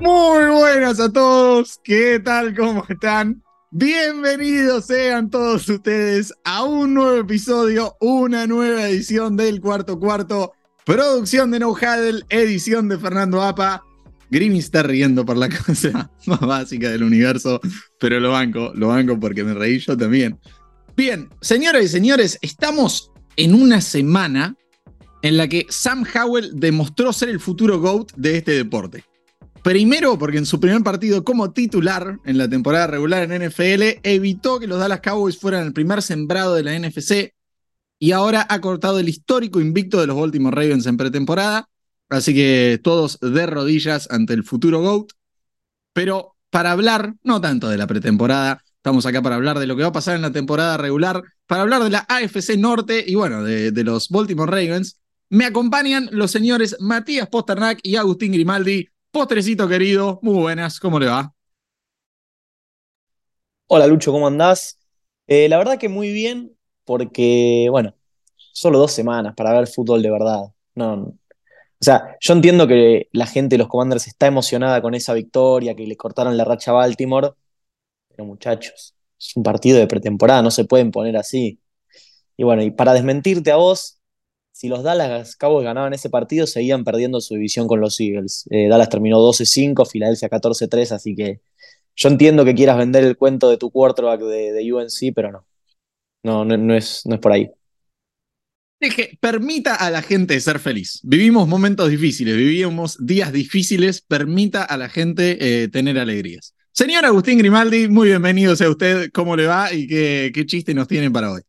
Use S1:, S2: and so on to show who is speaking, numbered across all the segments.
S1: Muy buenas a todos, ¿qué tal? ¿Cómo están? Bienvenidos sean todos ustedes a un nuevo episodio, una nueva edición del Cuarto Cuarto, producción de No edición de Fernando Apa. Grimmy está riendo por la cosa más básica del universo, pero lo banco, lo banco porque me reí yo también. Bien, señoras y señores, estamos en una semana en la que Sam Howell demostró ser el futuro GOAT de este deporte. Primero, porque en su primer partido como titular en la temporada regular en NFL evitó que los Dallas Cowboys fueran el primer sembrado de la NFC y ahora ha cortado el histórico invicto de los Baltimore Ravens en pretemporada. Así que todos de rodillas ante el futuro GOAT. Pero para hablar, no tanto de la pretemporada, estamos acá para hablar de lo que va a pasar en la temporada regular, para hablar de la AFC Norte y bueno, de, los Baltimore Ravens. Me acompañan los señores Matías Posternak y Agustín Grimaldi. Postrecito querido, muy buenas, ¿cómo le va?
S2: Hola Lucho, ¿cómo andás? Eh, la verdad que muy bien, porque, bueno, solo dos semanas para ver fútbol de verdad. No, no. O sea, yo entiendo que la gente de los Commanders está emocionada con esa victoria, que le cortaron la racha a Baltimore, pero muchachos, es un partido de pretemporada, no se pueden poner así. Y bueno, y para desmentirte a vos, si los Dallas Cowboys ganaban ese partido, seguían perdiendo su división con los Eagles. Eh, Dallas terminó 12-5, Filadelfia 14-3, así que yo entiendo que quieras vender el cuento de tu quarterback de, de UNC, pero no. No, no, es, no es por ahí.
S1: Permita a la gente ser feliz. Vivimos momentos difíciles, vivimos días difíciles, permita a la gente eh, tener alegrías. Señor Agustín Grimaldi, muy bienvenido sea usted, ¿cómo le va y qué, chiste nos tienen para hoy?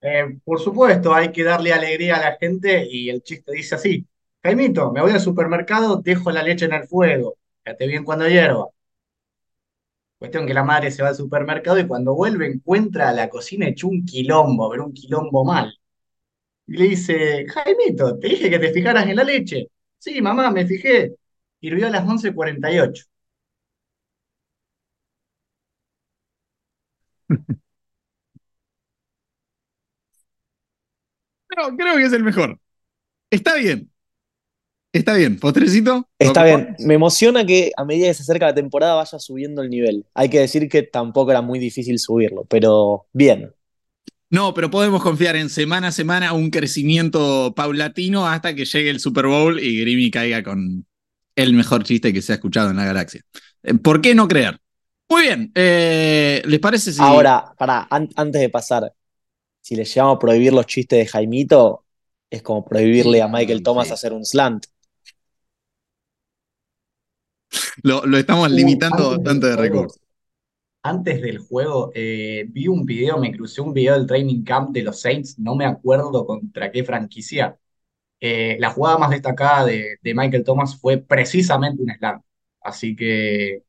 S3: Eh, por supuesto, hay que darle alegría a la gente y el chiste dice así. Jaimito, me voy al supermercado, dejo la leche en el fuego. Fíjate bien cuando hierva. Cuestión que la madre se va al supermercado y cuando vuelve encuentra a la cocina hecho un quilombo, pero un quilombo mal. Y le dice, Jaimito, te dije que te fijaras en la leche. Sí, mamá, me fijé. Hirvió a las 11.48.
S1: Creo, creo que es el mejor. Está bien. Está bien. Postrecito.
S2: Está bien. Me emociona que a medida que se acerca la temporada vaya subiendo el nivel. Hay que decir que tampoco era muy difícil subirlo, pero bien.
S1: No, pero podemos confiar en semana a semana un crecimiento paulatino hasta que llegue el Super Bowl y Grimmy caiga con el mejor chiste que se ha escuchado en la galaxia. Eh, ¿Por qué no creer? Muy bien. Eh, ¿Les parece si...
S2: Ahora, para, an antes de pasar, si le llevamos a prohibir los chistes de Jaimito, es como prohibirle a Michael Thomas
S1: sí.
S2: hacer un slant.
S1: Lo, lo estamos
S3: Uh,
S1: limitando tanto de recursos.
S3: antes del juego, eh, vi un video, me crucé un video del training camp de los Saints, no me acuerdo contra qué franquicia. Eh, la jugada más destacada de, de Michael Thomas fue precisamente un slam. Así que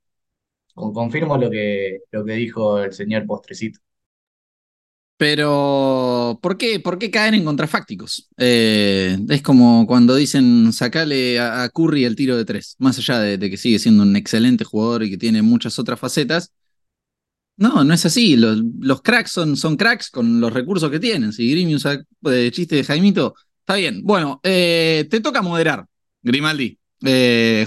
S3: confirmo lo que, lo que dijo el señor Postrecito.
S1: Pero, ¿por qué, por qué caer en contrafácticos? Eh, es como cuando dicen sacale a, Curry el tiro de tres, más allá de, que sigue siendo un excelente jugador y que tiene muchas otras facetas. No, no es así. Los, los cracks son, son cracks con los recursos que tienen. Si Grimmy usa eh, chiste de Jaimito, está bien. Bueno, eh, te toca moderar, Grimaldi.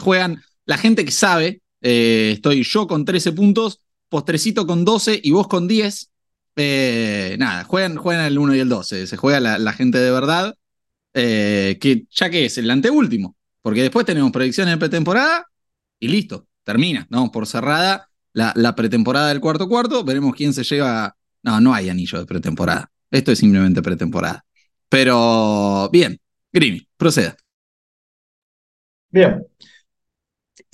S1: Juegan la gente que sabe. Eh, estoy yo con 13 puntos, Postrecito con 12 y vos con 10. Eh, nada, juegan, juegan el 1 y el 12. Se juega la, gente de verdad. eh, que ya que es el anteúltimo. Porque después tenemos predicciones de pretemporada y listo, termina, ¿no? Por cerrada la, la pretemporada del cuarto cuarto. Veremos quién se lleva. No, no hay anillo de pretemporada. Esto es simplemente pretemporada. Pero bien, Grimy, proceda.
S3: Bien,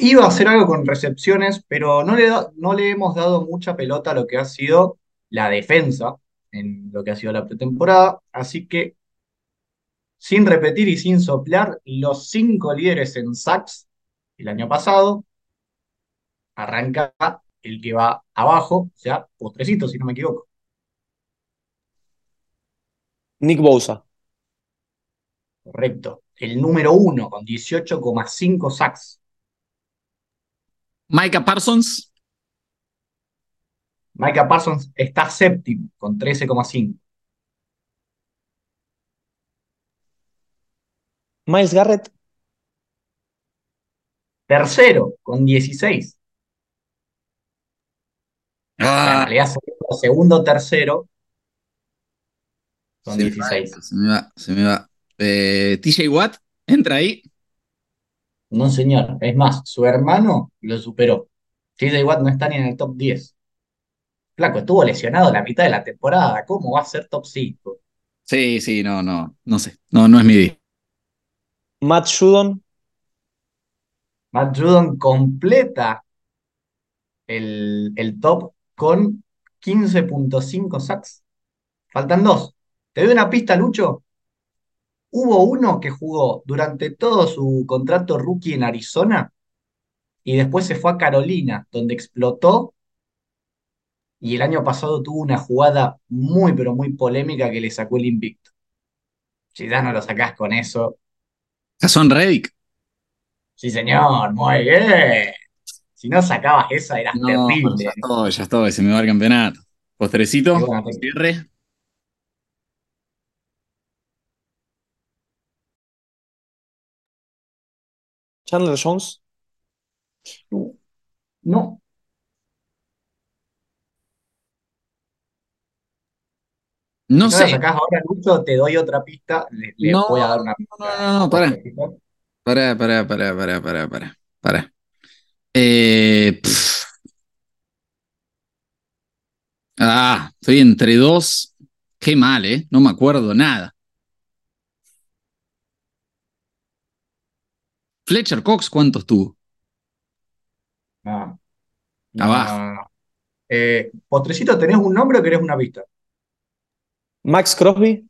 S3: iba a hacer algo con recepciones, pero no le, da- no le hemos dado mucha pelota a lo que ha sido la defensa en lo que ha sido la pretemporada. Así que, sin repetir y sin soplar, los cinco líderes en sacks el año pasado, arranca el que va abajo, o sea, postrecito, si no me equivoco.
S2: Nick Bosa.
S3: Correcto. El número uno con 18,5 sacks.
S1: Micah Parsons.
S3: Micah Parsons está séptimo con 13,5.
S2: Miles Garrett,
S3: Tercero con 16. En
S1: Ah,
S3: realidad, segundo, segundo tercero con
S1: se me va
S3: 16.
S1: esto, se me va, se me va. Eh, TJ Watt, entra ahí.
S3: No, señor. Es más, su hermano lo superó. TJ Watt no está ni en el top 10. Flaco, estuvo lesionado la mitad de la temporada. ¿Cómo va a ser top 5?
S1: Sí, sí, no, no, no sé. No, no es mi día.
S2: Matt Judon,
S3: Matt Judon completa el, el top con 15.5 sacks. Faltan dos. ¿Te doy una pista, Lucho? Hubo uno que jugó durante todo su contrato rookie en Arizona y después se fue a Carolina, donde explotó y el año pasado tuvo una jugada muy, pero muy polémica que le sacó el invicto. Si ya no lo sacás con eso,
S1: Jason Reddick.
S3: sí señor, muy bien. Si no sacabas esa, eras
S1: No,
S3: terrible.
S1: ya estoy, ya estoy, se me va el campeonato. Postrecito,
S3: bueno, te-
S1: cierre.
S2: Chandler Jones,
S3: No,
S1: No
S3: si no la
S1: sé.
S3: sacás ahora, Lucho, te doy otra pista. Le, le
S1: No,
S3: voy a dar una
S1: no,
S3: pista.
S1: no, no, no, pará. Pará, pará, pará, pará, pará, pará. pará. Eh. Ah, estoy entre dos. Qué mal, ¿eh? No me acuerdo nada. Fletcher Cox, ¿cuántos tuvo?
S3: No, no,
S1: Abajo.
S3: no, no. Eh, Postrecito, ¿tenés un nombre o querés una pista?
S2: Max Crosby,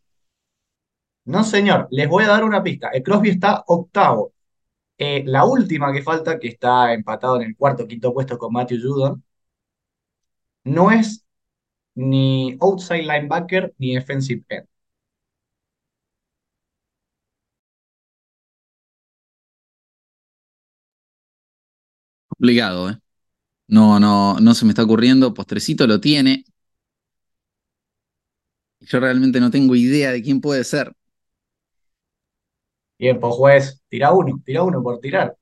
S3: No, señor, les voy a dar una pista. El Crosby está octavo. Eh, la última que falta, que está empatado en el cuarto quinto puesto con Matthew Judon, no es ni outside linebacker ni defensive end.
S1: Complicado, ¿eh? No, no, no se me está ocurriendo. Postrecito lo tiene. Yo realmente no tengo idea de quién puede ser.
S3: Bien, pues juez, tira uno, tira uno por tirar.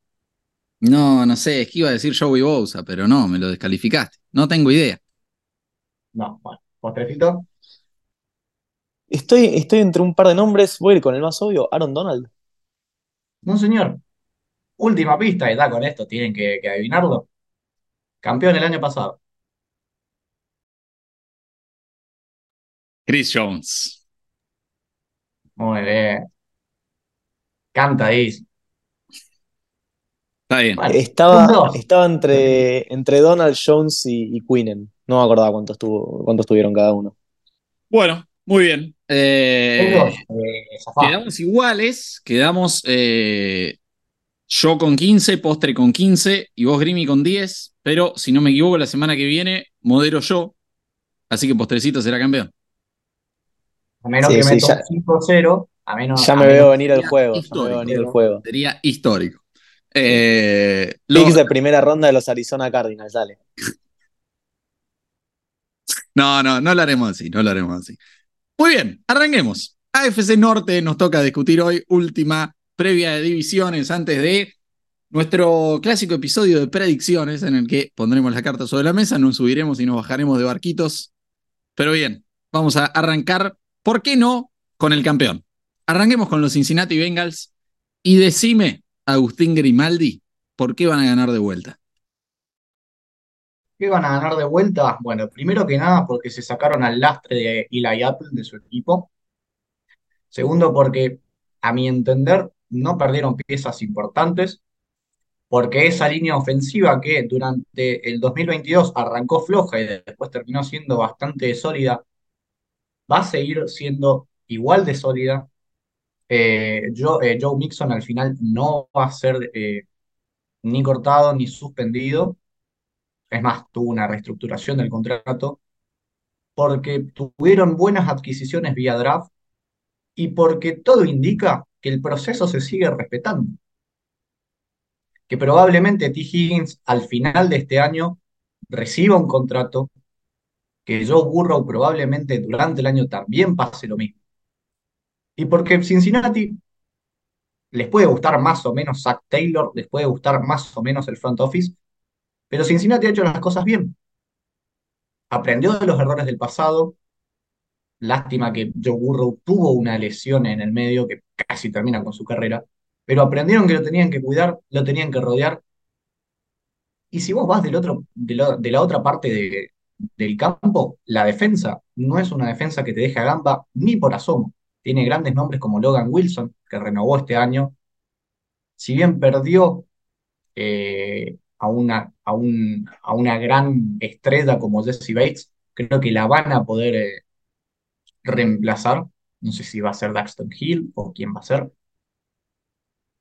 S1: No, no sé, es que iba a decir Joey Bosa, pero no, me lo descalificaste. No tengo idea.
S3: No, bueno, postrecito.
S2: estoy, estoy entre un par de nombres, voy a ir con el más obvio, Aaron Donald.
S3: No, señor. Última pista, y da con esto, tienen que, que adivinarlo. Campeón el año pasado.
S1: Chris Jones.
S3: Muy bien. Canta, dice.
S1: Está bien.
S2: Estaba, estaba entre, entre Donald Jones y, y Quinnen. No me acordaba cuántos, tuvo, cuántos tuvieron cada uno.
S1: Bueno, muy bien. Eh.
S3: Eh,
S1: quedamos iguales. Quedamos eh, yo con 15, Postre con 15 y vos, Grimy, con 10. Pero si no me equivoco, la semana que viene modero yo. Así que Postrecito será campeón.
S3: A menos
S2: Sí,
S3: que
S2: sí,
S3: meto
S2: ya-
S3: un 5-0, a menos.
S2: Ya
S3: a
S2: me
S3: menos-
S2: veo venir el
S1: sería
S2: juego. Ya me veo venir el juego.
S1: Sería histórico. Eh, lo-
S2: Picks de primera ronda de los Arizona Cardinals, dale.
S1: No, no, no lo haremos así, no lo haremos así. Muy bien, arranquemos. AFC Norte nos toca discutir hoy, última previa de divisiones antes de nuestro clásico episodio de predicciones en el que pondremos la carta sobre la mesa, nos subiremos y nos bajaremos de barquitos. Pero bien, vamos a arrancar, ¿por qué no? Con el campeón. Arranquemos con los Cincinnati Bengals y decime, Agustín Grimaldi, ¿por qué van a ganar de vuelta?
S3: ¿Qué van a ganar de vuelta? Bueno, primero que nada porque se sacaron al lastre de Eli Apple de su equipo. Segundo porque, a mi entender, no perdieron piezas importantes. Porque esa línea ofensiva que durante el 2022 arrancó floja y después terminó siendo bastante sólida, va a seguir siendo igual de sólida. Eh, Joe, eh, Joe Mixon al final no va a ser eh, ni cortado ni suspendido. Es más, tuvo una reestructuración del contrato porque tuvieron buenas adquisiciones vía draft y porque todo indica que el proceso se sigue respetando. Que probablemente T. Higgins al final de este año reciba un contrato que Joe Burrow probablemente durante el año también pase lo mismo. Y porque Cincinnati les puede gustar más o menos Zach Taylor, les puede gustar más o menos el front office, pero Cincinnati ha hecho las cosas bien. Aprendió de los errores del pasado. Lástima que Joe Burrow tuvo una lesión en el medio que casi termina con su carrera, pero aprendieron que lo tenían que cuidar, lo tenían que rodear. Y si vos vas del otro, de, la, otra parte del campo, la defensa no es una defensa que te deje a gamba ni por asomo. Tiene grandes nombres como Logan Wilson, que renovó este año. Si bien perdió eh, a, una, a, a, una gran estrella como Jesse Bates, creo que la van a poder eh, reemplazar. No sé si va a ser Daxton Hill o quién va a ser.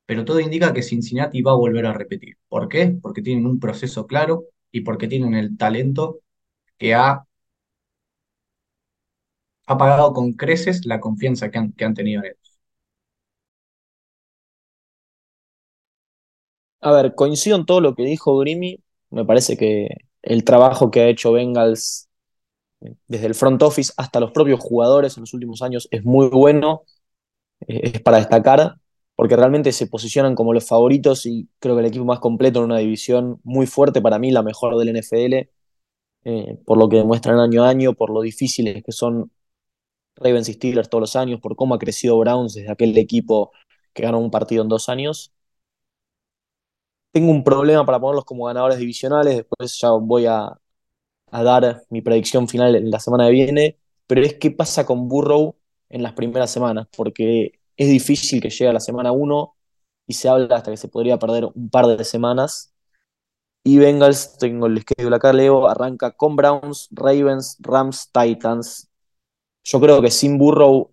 S3: Pero todo indica que Cincinnati va a volver a repetir. ¿Por qué? Porque tienen un proceso claro y porque tienen el talento que ha, ha pagado con creces la confianza que han, que han tenido en ellos.
S2: A ver, coincido en todo lo que dijo Grimmy. Me parece que el trabajo que ha hecho Bengals desde el front office hasta los propios jugadores en los últimos años es muy bueno, eh, es para destacar, porque realmente se posicionan como los favoritos y creo que el equipo más completo en una división muy fuerte, para mí la mejor del NFL, eh, por lo que demuestran año a año, por lo difíciles que son Ravens y Steelers todos los años, por cómo ha crecido Browns desde aquel equipo que ganó un partido en dos años. Tengo un problema para ponerlos como ganadores divisionales, después ya voy a, dar mi predicción final en la semana que viene, pero es qué pasa con Burrow en las primeras semanas, porque es difícil que llegue a la semana 1 y se habla hasta que se podría perder un par de semanas. Y Bengals, tengo el schedule acá, Leo, arranca con Browns, Ravens, Rams, Titans. Yo creo que sin Burrow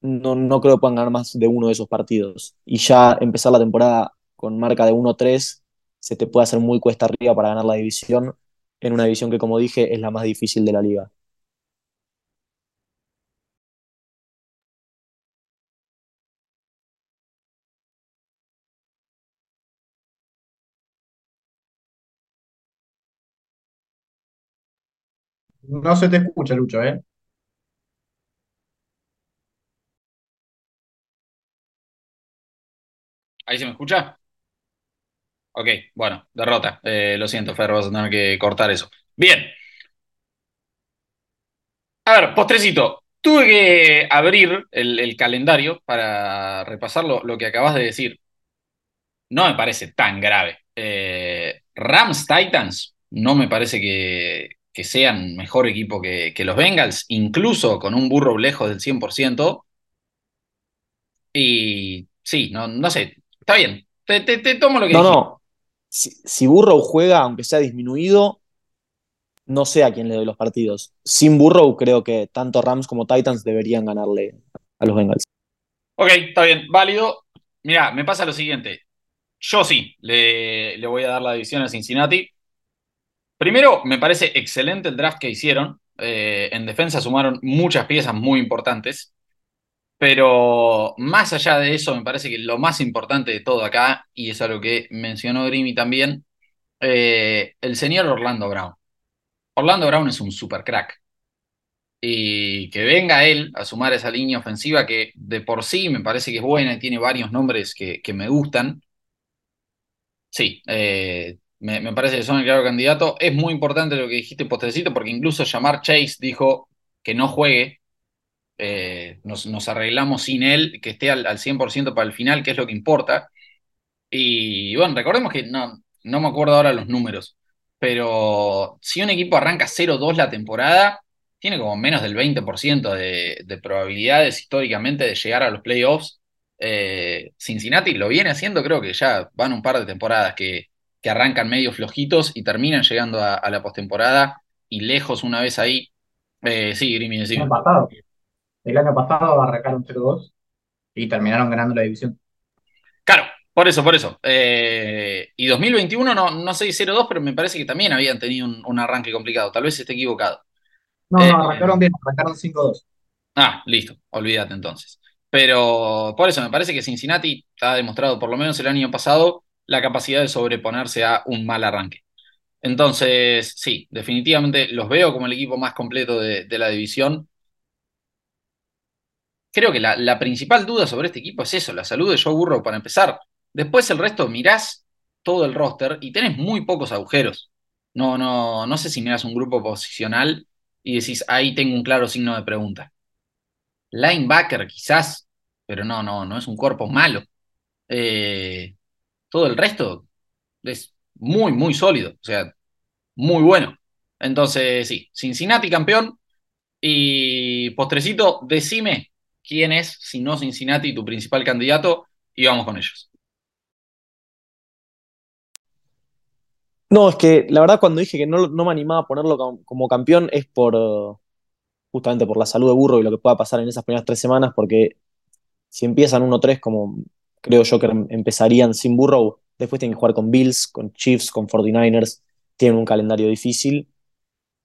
S2: no, no creo que puedan ganar más de uno de esos partidos. Y ya empezar la temporada con marca de 1-3, se te puede hacer muy cuesta arriba para ganar la división, en una división que, como dije, es la más difícil de la liga.
S3: No se te escucha, Lucho, ¿eh?
S1: ¿Ahí se me escucha? Ok, bueno, derrota. Eh, lo siento, Fer, vas a tener que cortar eso. Bien. A ver, postrecito. Tuve que abrir el, calendario para repasar lo, que acabas de decir. No me parece tan grave. Eh, Rams Titans no me parece que, sean mejor equipo que, los Bengals, incluso con un burro lejos del 100%. Y sí, no, no sé, está bien. Te, tomo lo que
S2: No, no si, Burrow juega, aunque sea disminuido, no sé a quién le doy los partidos. Sin Burrow, creo que tanto Rams como Titans deberían ganarle a los Bengals.
S1: Ok, está bien, válido. Mira, me pasa lo siguiente. Yo sí, le, voy a dar la división a Cincinnati. Primero, me parece excelente el draft que hicieron. Eh, en defensa sumaron muchas piezas muy importantes. Pero más allá de eso, me parece que lo más importante de todo acá, y es algo que mencionó Grimmy también, eh, el señor Orlando Brown. Orlando Brown es un super crack. Y que venga él a sumar esa línea ofensiva que de por sí me parece que es buena y tiene varios nombres que, me gustan. Sí, eh, me, parece que son el claro candidato. Es muy importante lo que dijiste postrecito, porque incluso Jamar Chase dijo que no juegue eh, nos, arreglamos sin él, que esté al, 100% para el final, que es lo que importa. Y bueno, recordemos que no, no me acuerdo ahora los números, pero si un equipo arranca 0-2 la temporada, tiene como menos del 20% de, probabilidades históricamente de llegar a los playoffs. Eh, Cincinnati lo viene haciendo, creo que ya van un par de temporadas que, que arrancan medio flojitos y terminan llegando a, la postemporada y lejos una vez ahí. Eh, sí, sí.
S3: El año pasado arrancaron 0-2 y terminaron ganando la división.
S1: Claro, por eso, por eso. Eh, y 2021 no, no sé 0-2, pero me parece que también habían tenido un, arranque complicado. Tal vez esté equivocado.
S3: No, no, eh, arrancaron bien, arrancaron 5-2.
S1: Ah, listo, olvídate entonces. Pero por eso me parece que Cincinnati ha demostrado, por lo menos el año pasado, la capacidad de sobreponerse a un mal arranque. Entonces, sí, definitivamente los veo como el equipo más completo de, la división. Creo que la, principal duda sobre este equipo es eso, la salud de Joe Burrow para empezar. Después el resto mirás todo el roster y tenés muy pocos agujeros. No, no, no sé si mirás un grupo posicional y decís, ahí tengo un claro signo de pregunta. Linebacker quizás, pero no, no, no es un cuerpo malo. Eh, todo el resto es muy, muy sólido, o sea, muy bueno. Entonces, sí, Cincinnati campeón. Y postrecito, decime quién es, si no Cincinnati, tu principal candidato, y vamos con ellos.
S2: No, es que la verdad cuando dije que no, me animaba a ponerlo como, campeón es por justamente por la salud de Burro y lo que pueda pasar en esas primeras tres semanas, porque si empiezan 1-3 como creo yo que empezarían sin Burrow, después tienen que jugar con Bills, con Chiefs, con 49ers, tienen un calendario difícil.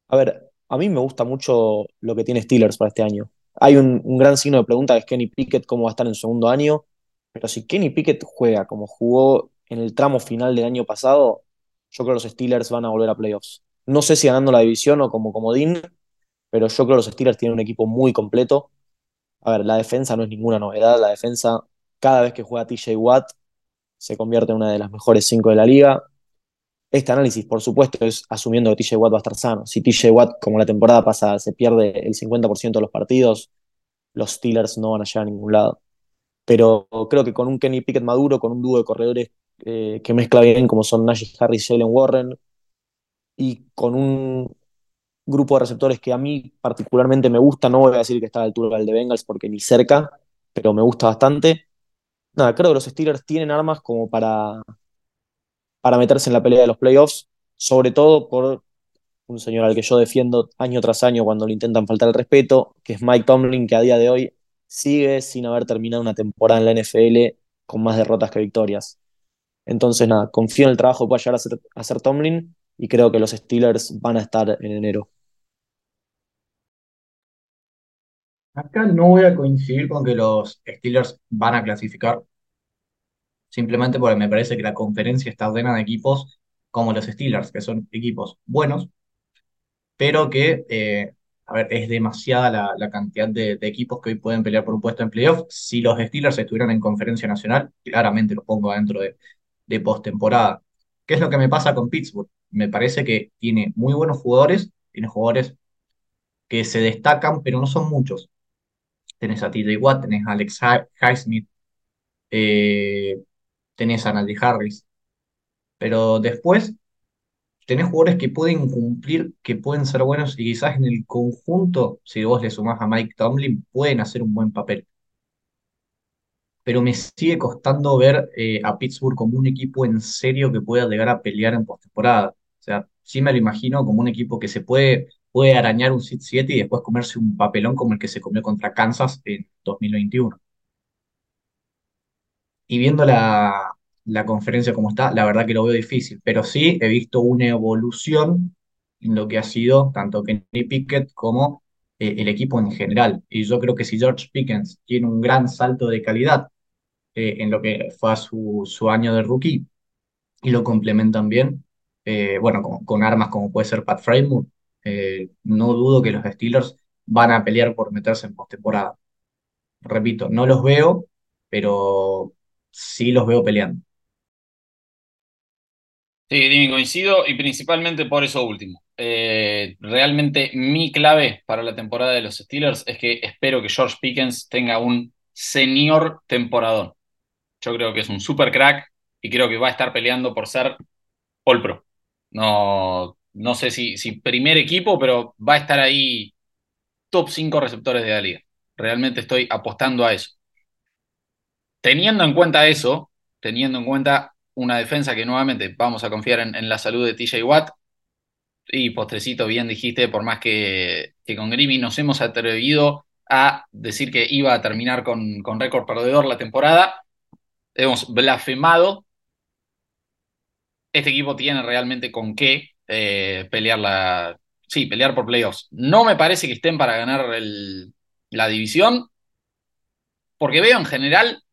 S2: A ver, a mí me gusta mucho lo que tiene Steelers para este año. Hay un, gran signo de pregunta que es Kenny Pickett, cómo va a estar en su segundo año, pero si Kenny Pickett juega como jugó en el tramo final del año pasado, yo creo que los Steelers van a volver a playoffs. No sé si ganando la división o como comodín, pero yo creo que los Steelers tienen un equipo muy completo. A ver, la defensa no es ninguna novedad. La defensa, cada vez que juega TJ Watt, se convierte en una de las mejores cinco de la liga. Este análisis, por supuesto, es asumiendo que TJ Watt va a estar sano. Si TJ Watt, como la temporada pasada, se pierde el 50% de los partidos, los Steelers no van a llegar a ningún lado. Pero creo que con un Kenny Pickett maduro, con un dúo de corredores eh, que mezcla bien como son Najee Harris y Jalen Warren, y con un grupo de receptores que a mí particularmente me gusta, no voy a decir que está a la altura del de Bengals porque ni cerca, pero me gusta bastante. Nada, creo que los Steelers tienen armas como para, para meterse en la pelea de los playoffs, sobre todo por un señor al que yo defiendo año tras año cuando le intentan faltar el respeto, que es Mike Tomlin, que a día de hoy sigue sin haber terminado una temporada en la NFL con más derrotas que victorias. Entonces, nada, confío en el trabajo que pueda llegar a hacer, Tomlin y creo que los Steelers van a estar en enero.
S3: Acá no voy a coincidir con que los Steelers van a clasificar, simplemente porque me parece que la conferencia está llena de equipos como los Steelers, que son equipos buenos, pero que, eh, a ver, es demasiada la, cantidad de, equipos que hoy pueden pelear por un puesto en playoff. Si los Steelers estuvieran en conferencia nacional, claramente los pongo dentro de, de postemporada. ¿Qué es lo que me pasa con Pittsburgh? Me parece que tiene muy buenos jugadores, tiene jugadores que se destacan, pero no son muchos. Tenés a TJ Watt, tenés a Alex Highsmith, eh, tenés a Naldi Harris, pero después tenés jugadores que pueden cumplir, que pueden ser buenos y quizás en el conjunto, si vos le sumás a Mike Tomlin, pueden hacer un buen papel pero me sigue costando ver eh, a Pittsburgh como un equipo en serio que pueda llegar a pelear en postemporada. O sea, sí me lo imagino como un equipo que se puede, puede arañar un sit 7 y después comerse un papelón como el que se comió contra Kansas en 2021. Y viendo la, conferencia como está, la verdad que lo veo difícil, pero sí he visto una evolución en lo que ha sido tanto Kenny Pickett como eh, el equipo en general. Y yo creo que si George Pickens tiene un gran salto de calidad eh, en lo que fue su, su, año de rookie y lo complementan bien, eh, bueno, con, armas como puede ser Pat Framework, eh, no dudo que los Steelers van a pelear por meterse en postemporada. Repito, no los veo, pero sí los veo peleando.
S1: Sí, Dimi, coincido y principalmente por eso último. realmente mi clave para la temporada de los Steelers es que espero que George Pickens tenga un señor temporadón. Yo creo que es un super crack y creo que va a estar peleando por ser All Pro. No, no sé si, si primer equipo, pero va a estar ahí top 5 receptores de la liga. Realmente estoy apostando a eso. Teniendo en cuenta eso, teniendo en cuenta una defensa que nuevamente vamos a confiar en, la salud de TJ Watt, y postrecito, bien dijiste, por más que, con Grimmy nos hemos atrevido a decir que iba a terminar con, con récord perdedor la temporada, hemos blasfemado, este equipo tiene realmente con qué eh, pelear la. Sí, pelear por playoffs. No me parece que estén para ganar la división, porque veo en general,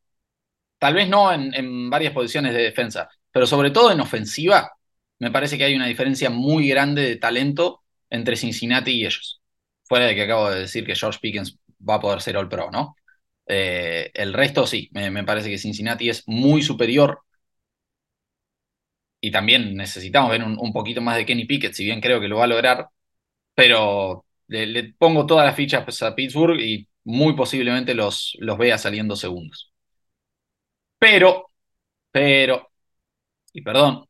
S1: tal vez no en, varias posiciones de defensa, pero sobre todo en ofensiva, me parece que hay una diferencia muy grande de talento entre Cincinnati y ellos. Fuera de que acabo de decir que George Pickens va a poder ser All Pro, ¿no? Eh, el resto sí, me, me, parece que Cincinnati es muy superior. Y también necesitamos ver un, un, poquito más de Kenny Pickett, si bien creo que lo va a lograr. Pero le, le pongo todas las fichas a Pittsburgh y muy posiblemente los, los vea saliendo segundos. Pero, pero, y perdón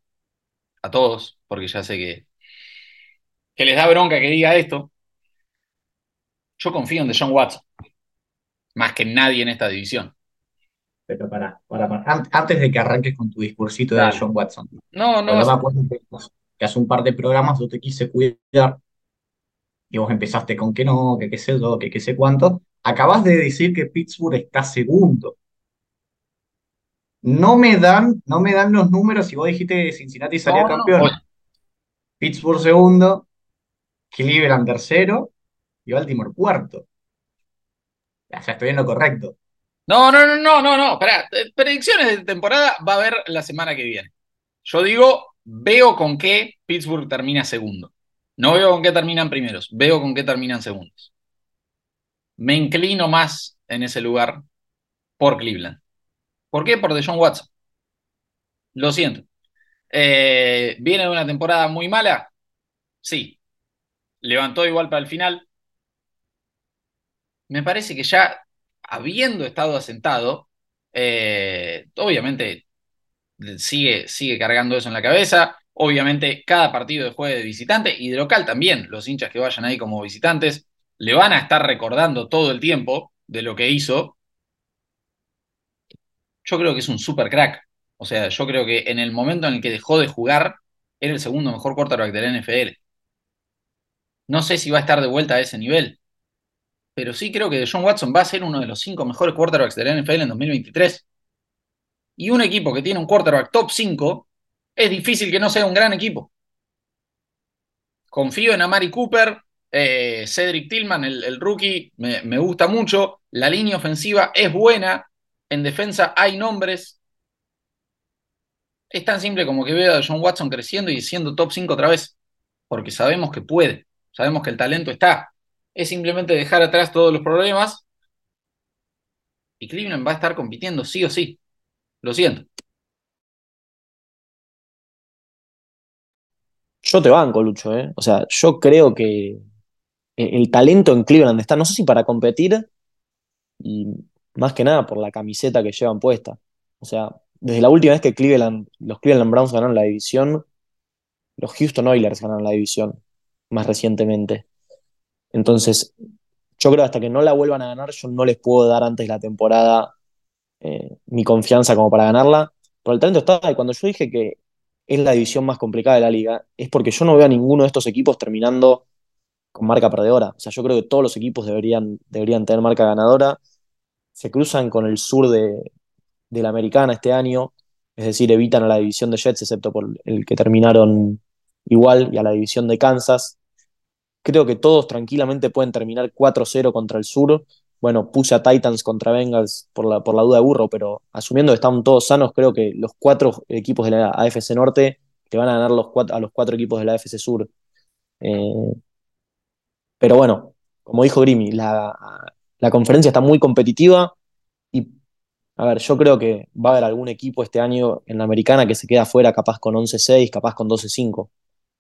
S1: a todos, porque ya sé que, que les da bronca que diga esto, yo confío en Deshaun Watson, más que nadie en esta división.
S3: Pero para, para, para. antes de que arranques con tu discursito de Deshaun Watson.
S1: No, no.
S3: no me acuerdo que hace un par de programas yo te quise cuidar y vos empezaste con que no, que qué sé yo, que qué sé cuánto. Acabas de decir que Pittsburgh está segundo. No me dan, no me dan los números si vos dijiste que Cincinnati salía
S1: No, no,
S3: campeón. Pittsburgh segundo, Cleveland tercero y Baltimore cuarto. O sea, estoy en lo correcto.
S1: No, no, no, no, no, no. Esperá. Predicciones de temporada va a haber la semana que viene. Yo digo, veo con qué Pittsburgh termina segundo. No veo con qué terminan primeros, veo con qué terminan segundos. Me inclino más en ese lugar por Cleveland. ¿Por qué? Por Deshaun Watson. Lo siento. Eh, ¿Viene de una temporada muy mala? Sí. Levantó igual para el final. Me parece que ya habiendo estado asentado, eh, obviamente sigue, sigue cargando eso en la cabeza. Obviamente, cada partido de juegue de visitante y de local también, los hinchas que vayan ahí como visitantes, le van a estar recordando todo el tiempo de lo que hizo. Yo creo que es un super crack. O sea, yo creo que en el momento en el que dejó de jugar, era el segundo mejor quarterback de la NFL. No sé si va a estar de vuelta a ese nivel, pero sí creo que John Watson va a ser uno de los cinco mejores quarterbacks de la NFL en 2023. Y un equipo que tiene un quarterback top 5, es difícil que no sea un gran equipo. Confío en Amari Cooper, eh, Cedric Tillman, el, rookie, me, gusta mucho. La línea ofensiva es buena. En defensa hay nombres. Es tan simple como que veo a John Watson creciendo y siendo top 5 otra vez. Porque sabemos que puede. Sabemos que el talento está. Es simplemente dejar atrás todos los problemas. Y Cleveland va a estar compitiendo sí o sí. Lo siento.
S2: Yo te banco, Lucho, ¿eh? O sea, yo creo que el talento en Cleveland está, no sé si para competir, y más que nada por la camiseta que llevan puesta. O sea, desde la última vez que Cleveland, los Cleveland Browns ganaron la división, los Houston Oilers ganaron la división más recientemente. Entonces, yo creo que hasta que no la vuelvan a ganar, yo no les puedo dar antes de la temporada eh, mi confianza como para ganarla. Pero el talento está, y cuando yo dije que es la división más complicada de la liga, es porque yo no veo a ninguno de estos equipos terminando con marca perdedora. O sea, yo creo que todos los equipos deberían, deberían tener marca ganadora. Se cruzan con el sur de, la americana este año, es decir, evitan a la división de Jets, excepto por el que terminaron igual, y a la división de Kansas. Creo que todos tranquilamente pueden terminar 4-0 contra el sur. Bueno, puse a Titans contra Bengals por la, por la duda de burro, pero asumiendo que están todos sanos, creo que los cuatro equipos de la AFC Norte te van a ganar los cuatro, a los cuatro equipos de la AFC Sur. Eh, pero bueno, como dijo Grimi, la, la, conferencia está muy competitiva y, a ver, yo creo que va a haber algún equipo este año en la americana que se queda fuera capaz con 11-6, capaz con 12-5,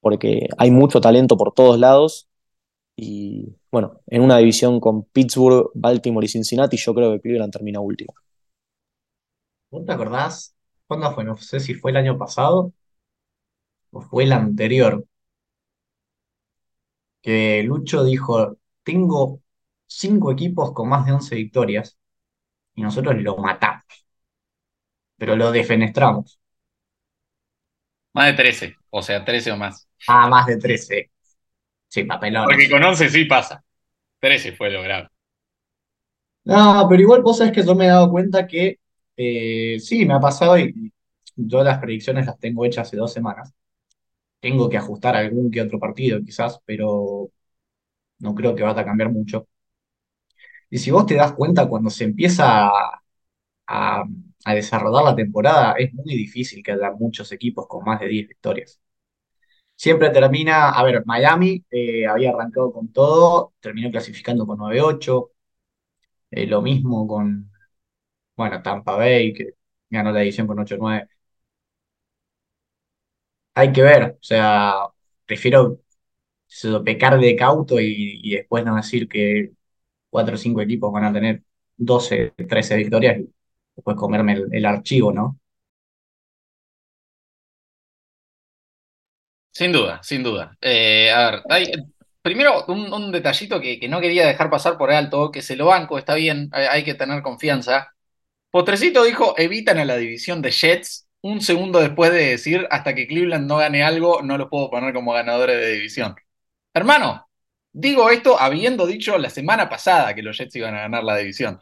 S2: porque hay mucho talento por todos lados y, bueno, en una división con Pittsburgh, Baltimore y Cincinnati, yo creo que Cleveland termina último.
S3: ¿Vos te acordás? ¿Cuándo fue? No sé si fue el año pasado o fue el anterior que Lucho dijo, tengo cinco equipos con más de 11 victorias y nosotros lo matamos, pero lo defenestramos.
S1: Más de 13, o sea, 13 o más.
S3: Ah, más de 13. Sí, papelón.
S1: Porque con 11 sí pasa. 13 fue lo grave.
S3: No, pero igual vos sabés que yo me he dado cuenta que eh, sí, me ha pasado y yo las predicciones las tengo hechas hace dos semanas tengo que ajustar algún que otro partido quizás, pero no creo que vaya a cambiar mucho. Y si vos te das cuenta, cuando se empieza a, a, desarrollar la temporada, es muy difícil que haya muchos equipos con más de 10 victorias. siempre termina, a ver, Miami eh, había arrancado con todo, terminó clasificando con 9-8, eh, lo mismo con, bueno, Tampa Bay, que ganó la edición con 8-9. Hay que ver, o sea, prefiero pecar de cauto y después no decir que cuatro o cinco equipos van a tener 12, 13 victorias y después comerme el, archivo, ¿no?
S1: Sin duda, sin duda. Eh, a ver, primero un, detallito que, que no quería dejar pasar por alto, que se lo banco, está bien, hay, hay que tener confianza. Potrecito dijo, evitan a la división de Jets un segundo después de decir, hasta que Cleveland no gane algo, no los puedo poner como ganadores de división. Hermano, digo esto habiendo dicho la semana pasada que los Jets iban a ganar la división.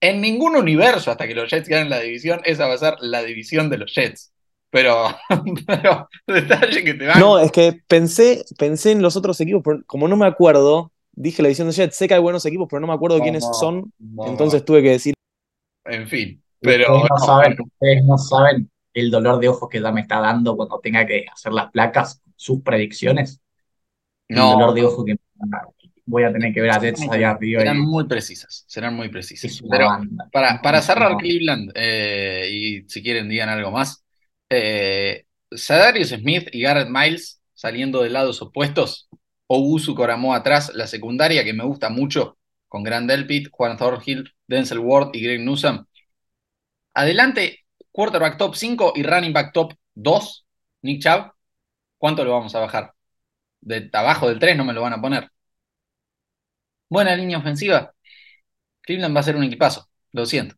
S1: En ningún universo, hasta que los Jets ganen la división, esa va a ser la división de los Jets. Pero, pero detalle que te van.
S2: No, es que pensé, pensé en los otros equipos, pero como no me acuerdo, dije la edición de Jet, sé que hay buenos equipos, pero no me acuerdo quiénes
S3: No,
S2: son,
S3: no.
S2: entonces tuve que decir,
S1: En fin, pero
S3: Ustedes no
S1: no,
S3: saben, ustedes no saben el dolor de ojos que ya me está dando cuando tenga que hacer las placas, sus predicciones. El
S1: no,
S3: dolor de ojo que voy a tener que ver a Jets allá arriba
S1: serán
S3: y
S1: muy precisas, serán muy precisas. Pero
S3: banda.
S1: para, para cerrar
S3: No.
S1: Cleveland, eh, y si quieren digan algo más, eh, Sadarius Smith y Garrett Miles saliendo de lados opuestos, Ogusu Coramó atrás, la secundaria que me gusta mucho, con Grand Delpit, Juan Thornhill, Denzel Ward y Greg Newsom. Adelante, quarterback top 5 y running back top 2, Nick Chubb. ¿Cuánto lo vamos a bajar? De abajo del 3 no me lo van a poner. Buena línea ofensiva. Cleveland va a ser un equipazo, lo siento.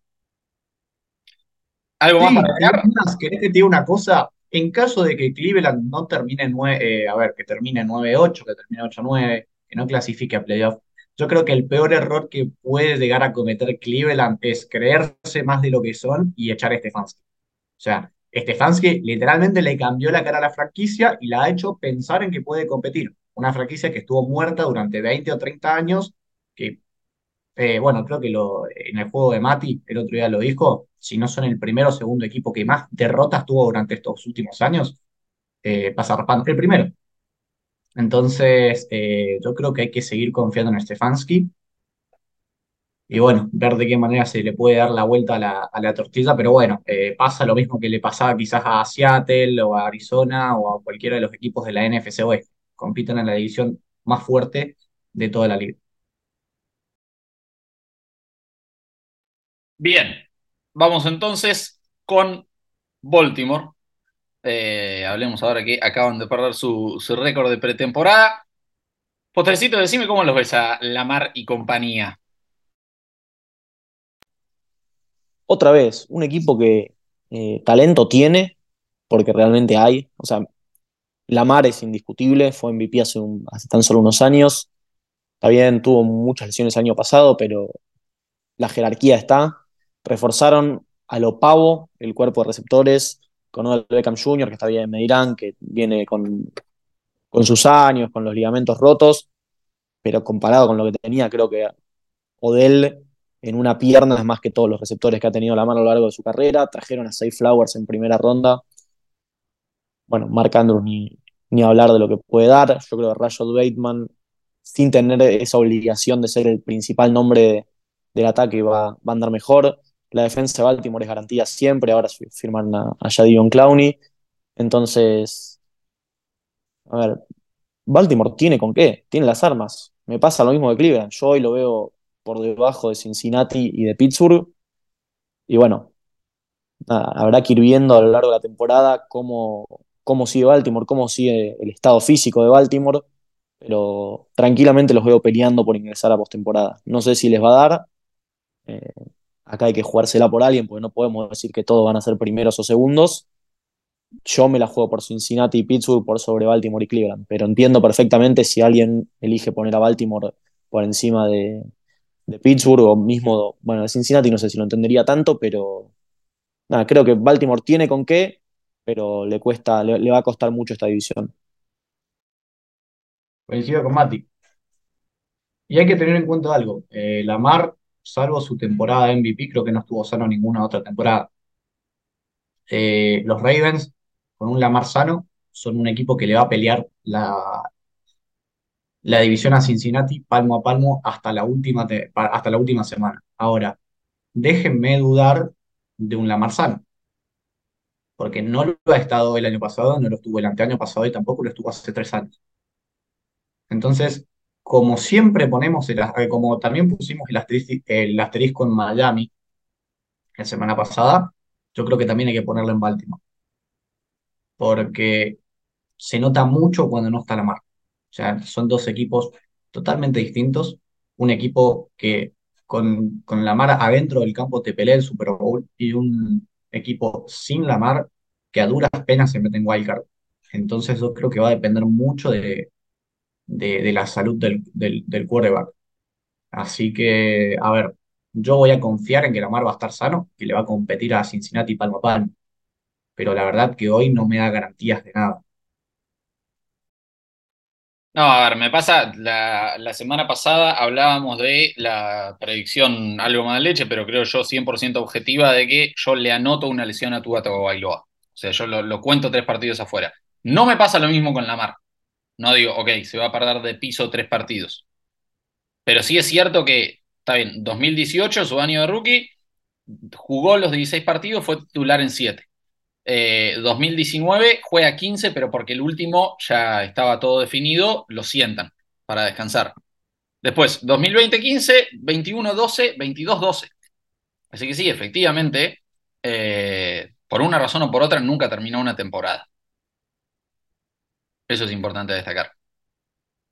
S1: ¿Algo más
S3: Sí,
S1: para
S3: además, ¿querés que te diga una cosa? En caso de que Cleveland no termine nueve, eh, a ver, que termine 9-8, que termine 8-9, que no clasifique a playoff, yo creo que el peor error que puede llegar a cometer Cleveland es creerse más de lo que son y echar a Stefanski. O sea, Stefanski literalmente le cambió la cara a la franquicia y la ha hecho pensar en que puede competir. Una franquicia que estuvo muerta durante 20 o 30 años, que eh, bueno, creo que lo, en el juego de Mati, el otro día lo dijo, si no son el primero o segundo equipo que más derrotas tuvo durante estos últimos años, eh, pasa rapando el primero. Entonces, eh, yo creo que hay que seguir confiando en Stefanski y bueno, ver de qué manera se le puede dar la vuelta a la, a la tortilla, pero bueno, eh, pasa lo mismo que le pasaba quizás a Seattle o a Arizona o a cualquiera de los equipos de la NFC Oeste. Compiten en la división más fuerte de toda la liga.
S1: Bien, vamos entonces con Baltimore. Eh, hablemos ahora que acaban de perder su, su récord de pretemporada. Potrecito, decime cómo los ves a Lamar y compañía.
S2: Otra vez, un equipo que eh, talento tiene, porque realmente hay, o sea, Lamar es indiscutible, fue MVP hace, un- tan solo unos años, está bien, tuvo muchas lesiones el año pasado, pero la jerarquía está, reforzaron a lo pavo el cuerpo de receptores, con Odell Beckham Jr., que está bien, me dirán, que viene con sus años, con los ligamentos rotos, pero comparado con lo que tenía, creo que Odell en una pierna es más que todos los receptores que ha tenido la mano a lo largo de su carrera. Trajeron a Safe Flowers en primera ronda. Bueno, Mark Andrews ni, ni hablar de lo que puede dar. Yo creo que Rashad Bateman, sin tener esa obligación de ser el principal nombre del ataque, va, va a andar mejor. La defensa de Baltimore es garantía siempre. Ahora firman a, a Jadion Clowney. Entonces, a ver, Baltimore tiene con qué, tiene las armas. Me pasa lo mismo de Cleveland. Yo hoy lo veo por debajo de Cincinnati y de Pittsburgh. Y bueno, habrá que ir viendo a lo largo de la temporada cómo, cómo sigue Baltimore, cómo sigue el estado físico de Baltimore. Pero tranquilamente los veo peleando por ingresar a postemporada. No sé si les va a dar. Eh, acá hay que jugársela por alguien, porque no podemos decir que todos van a ser primeros o segundos. Yo me la juego por Cincinnati y Pittsburgh por sobre Baltimore y Cleveland, pero entiendo perfectamente si alguien elige poner a Baltimore por encima de, de Pittsburgh o mismo, bueno, de Cincinnati no sé si lo entendería tanto, pero nada, creo que Baltimore tiene con qué, pero le cuesta, le, va a costar mucho esta división.
S3: Coincido con Mati. Y hay que tener en cuenta algo. Eh, Lamar, salvo su temporada de MVP, creo que no estuvo sano ninguna otra temporada. Eh, los Ravens, con un Lamar sano, son un equipo que le va a pelear la, la división a Cincinnati palmo a palmo hasta la última, hasta la última semana. Ahora, déjenme dudar de un Lamar sano, porque no lo ha estado el año pasado, no lo estuvo el anteaño pasado y tampoco lo estuvo hace tres años. Entonces, como siempre ponemos, el, eh, como también pusimos el asterisco, en Miami la semana pasada, yo creo que también hay que ponerlo en Baltimore. Porque se nota mucho cuando no está la marca. O sea, son dos equipos totalmente distintos. Un equipo que con, con la mar adentro del campo te pelea el Super Bowl y un equipo sin la mar que a duras penas se mete en wildcard. Entonces yo creo que va a depender mucho de, de, la salud del, del, quarterback. Así que, a ver, yo voy a confiar en que Lamar va a estar sano, que le va a competir a Cincinnati palmo a palmo. Pero la verdad que hoy no me da garantías de nada.
S1: No, a ver, me pasa, la, la, semana pasada hablábamos de la predicción algo más de leche, pero creo yo 100% objetiva de que yo le anoto una lesión a Tua Bailoa. O sea, yo lo, lo, cuento tres partidos afuera. No me pasa lo mismo con Lamar. No digo, ok, se va a perder de piso tres partidos. Pero sí es cierto que, está bien, 2018, su año de rookie, jugó los 16 partidos, fue titular en 7. 2019 eh, juega 15, pero porque el último ya estaba todo definido, lo sientan para descansar. Después, 2020, 15, 21, 12, 22, 12. Así que sí, efectivamente, eh, por una razón o por otra, nunca terminó una temporada. Eso es importante destacar.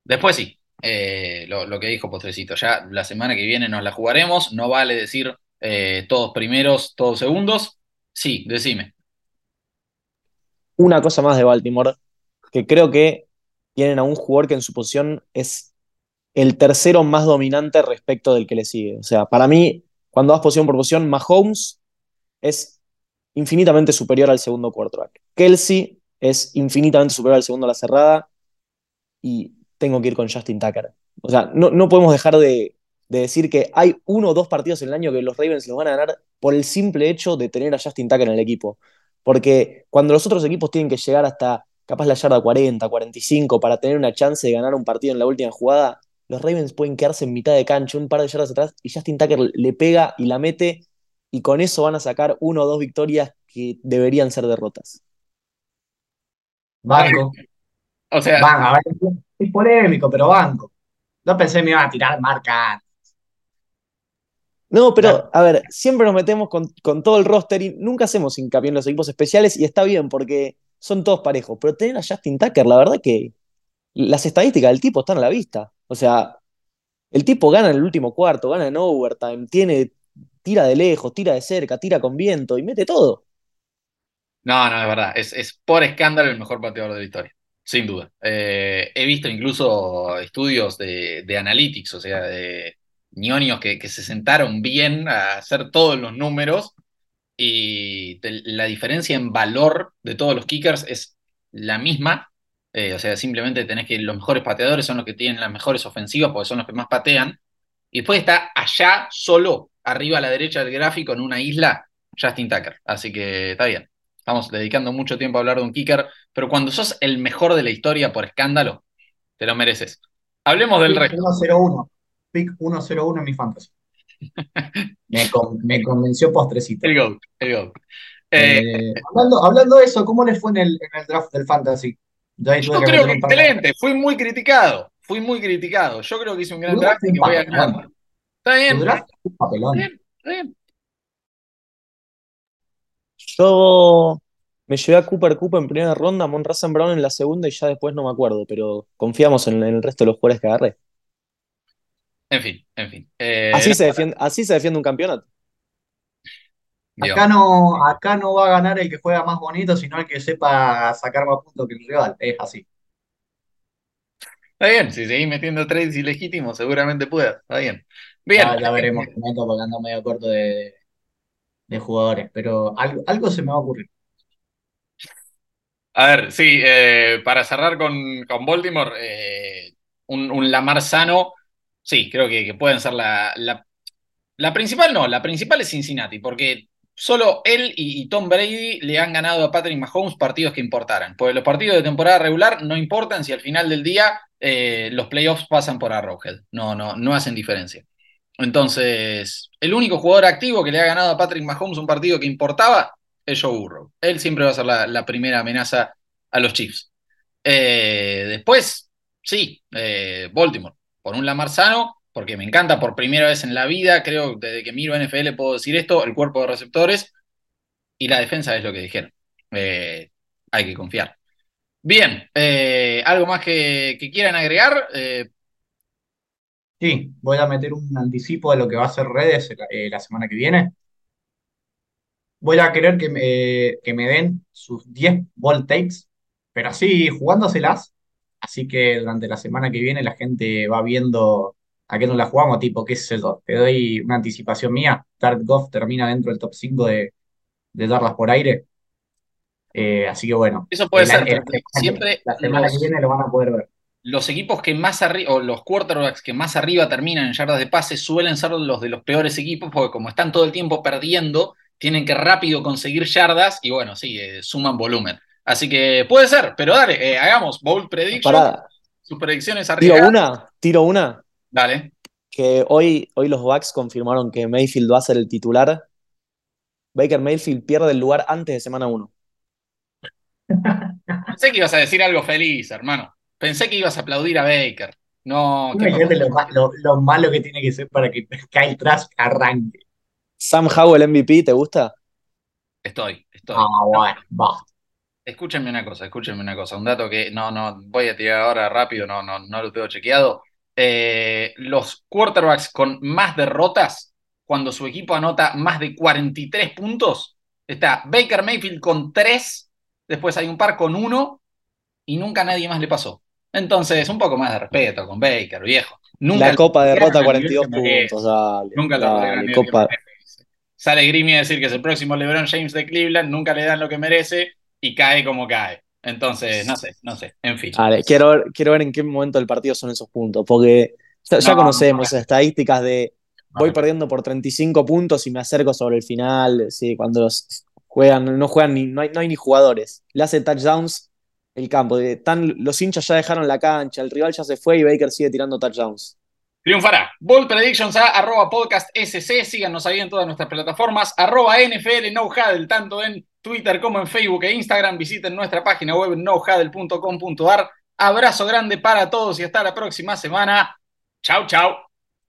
S1: Después sí, eh, lo, que dijo Postrecito, ya la semana que viene nos la jugaremos, no vale decir todos primeros, todos segundos. Sí, decime.
S2: Una cosa más de Baltimore, que creo que tienen a un jugador que en su posición es el tercero más dominante respecto del que le sigue. O sea, para mí, cuando vas posición por posición, Mahomes es infinitamente superior al segundo quarterback. Kelsey es infinitamente superior al segundo a la cerrada y tengo que ir con Justin Tucker. O sea, no, no podemos dejar de, decir que hay uno o dos partidos en el año que los Ravens los van a ganar por el simple hecho de tener a Justin Tucker en el equipo. Porque cuando los otros equipos tienen que llegar hasta capaz la yarda 40, 45 para tener una chance de ganar un partido en la última jugada, los Ravens pueden quedarse en mitad de cancha, un par de yardas atrás, y Justin Tucker le pega y la mete, y con eso van a sacar uno o dos victorias que deberían ser derrotas.
S3: Banco. O sea. a ver, es polémico, pero banco. No pensé que me iba a tirar marca
S2: No, pero a ver, siempre nos metemos con, todo el roster y nunca hacemos hincapié en los equipos especiales y está bien porque son todos parejos. Pero tener a Justin Tucker, la verdad que las estadísticas del tipo están a la vista. O sea, el tipo gana en el último cuarto, gana en overtime, tiene, tira de lejos, tira de cerca, tira con viento y mete todo.
S1: No, no, es verdad. Es, por escándalo el mejor pateador de la historia. Sin duda. Eh, he visto incluso estudios de, analytics, o sea, de ñoños que, se sentaron bien a hacer todos los números y la diferencia en valor de todos los kickers es la misma. Eh, o sea, simplemente tenés que los mejores pateadores son los que tienen las mejores ofensivas porque son los que más patean. Y después está allá, solo, arriba a la derecha del gráfico, en una isla, Justin Tucker. Así que está bien. Estamos dedicando mucho tiempo a hablar de un kicker, pero cuando sos el mejor de la historia por escándalo, te lo mereces. Hablemos del resto.
S3: 1-0-1. Pick 1-0-1 en mi fantasy. me, convenció postrecito.
S1: El GOAT, el
S3: GOAT. Eh, hablando, de eso, ¿cómo les fue en el, draft del fantasy?
S1: yo creo que excelente, fui muy criticado, fui muy criticado. Yo creo que hice un gran draft y que voy a ganar. Está bien. Está bien, está bien.
S2: Yo me llevé a Cooper Cooper en primera ronda, a Mon Brown en la segunda y ya después no me acuerdo, pero confiamos en, el resto de los jugadores que agarré.
S1: En fin, en fin. Eh,
S2: así, se defiende, así se defiende un campeonato.
S3: Acá no, acá no va a ganar el que juega más bonito, sino el que sepa sacar más puntos que el rival. Es así.
S1: Está bien, si seguís metiendo trades ilegítimos, seguramente puedas. Está bien. Bien.
S3: Ya, veremos, porque ando medio corto de, de jugadores, pero algo, algo se me va a ocurrir.
S1: A ver, sí, eh, para cerrar con, con Baltimore, eh, un, Lamar sano, sí, creo que, pueden ser la, la, principal, no, la principal es Cincinnati, porque solo él y, Tom Brady le han ganado a Patrick Mahomes partidos que importaran. Porque los partidos de temporada regular no importan si al final del día eh, los playoffs pasan por Arrowhead. No, no, no hacen diferencia. Entonces, el único jugador activo que le ha ganado a Patrick Mahomes un partido que importaba es Joe Burrow. Él siempre va a ser la, primera amenaza a los Chiefs. Eh, después, sí, eh, Baltimore, por un Lamar sano, porque me encanta por primera vez en la vida, creo desde que miro NFL puedo decir esto, el cuerpo de receptores y la defensa es lo que dijeron. Eh, hay que confiar. Bien, ¿algo más que, quieran agregar?
S3: Sí, voy a meter un anticipo de lo que va a ser redes la semana que viene voy a querer que me, que me den sus 10 ball takes, pero así jugándoselas. Así que durante la semana que viene la gente va viendo a qué nos la jugamos, tipo, qué es eso. Te doy una anticipación mía. Dark Goff termina dentro del top 5 de, de darlas por aire. Eh, así que bueno.
S1: Eso puede ser. siempre
S3: la semana que viene lo van a poder ver.
S1: Los equipos que más arriba, o los quarterbacks que más arriba terminan en yardas de pase, suelen ser los de los peores equipos, porque como están todo el tiempo perdiendo, tienen que rápido conseguir yardas y bueno, sí, eh, suman volumen. Así que puede ser, pero dale, eh, hagamos Bowl Prediction. Sus predicciones arriba.
S2: Tiro una, tiro una.
S1: Dale.
S2: Que hoy, hoy los Bucks confirmaron que Mayfield va a ser el titular. Baker Mayfield pierde el lugar antes de semana 1.
S1: Pensé que ibas a decir algo feliz, hermano. Pensé que ibas a aplaudir a Baker. No.
S3: Lo, lo, malo que tiene que ser para que Kyle Trask arranque.
S2: Sam Howell MVP, ¿te gusta?
S1: Estoy, estoy.
S3: Ah, bueno.
S1: Escúchenme una cosa, escúchenme una cosa. Un dato que no, no, voy a tirar ahora rápido, no, no, no lo tengo chequeado. Eh, los quarterbacks con más derrotas, cuando su equipo anota más de 43 puntos, está Baker Mayfield con 3, después hay un par con 1 y nunca nadie más le pasó. Entonces, un poco más de respeto con Baker, viejo. Nunca
S2: la Copa derrota 42 puntos, dale.
S1: Nunca la Copa sale Grimmy a decir que es el próximo LeBron James de Cleveland, nunca le dan lo que merece y cae como cae. Entonces, no sé, no sé, en fin.
S2: Vale, quiero ver, quiero ver en qué momento del partido son esos puntos, porque ya, conocemos estadísticas de voy perdiendo por 35 puntos y me acerco sobre el final, sí, cuando juegan, no juegan ni, no hay, no hay ni jugadores. Le hace touchdowns el campo. Están, los hinchas ya dejaron la cancha, el rival ya se fue y Baker sigue tirando touchdowns.
S1: Triunfará. Bold Predictions a arroba podcast SC. Síganos ahí en todas nuestras plataformas. Arroba NFL No tanto en Twitter como en Facebook e Instagram. Visiten nuestra página web nohuddle.com.ar. Abrazo grande para todos y hasta la próxima semana. Chau, chau.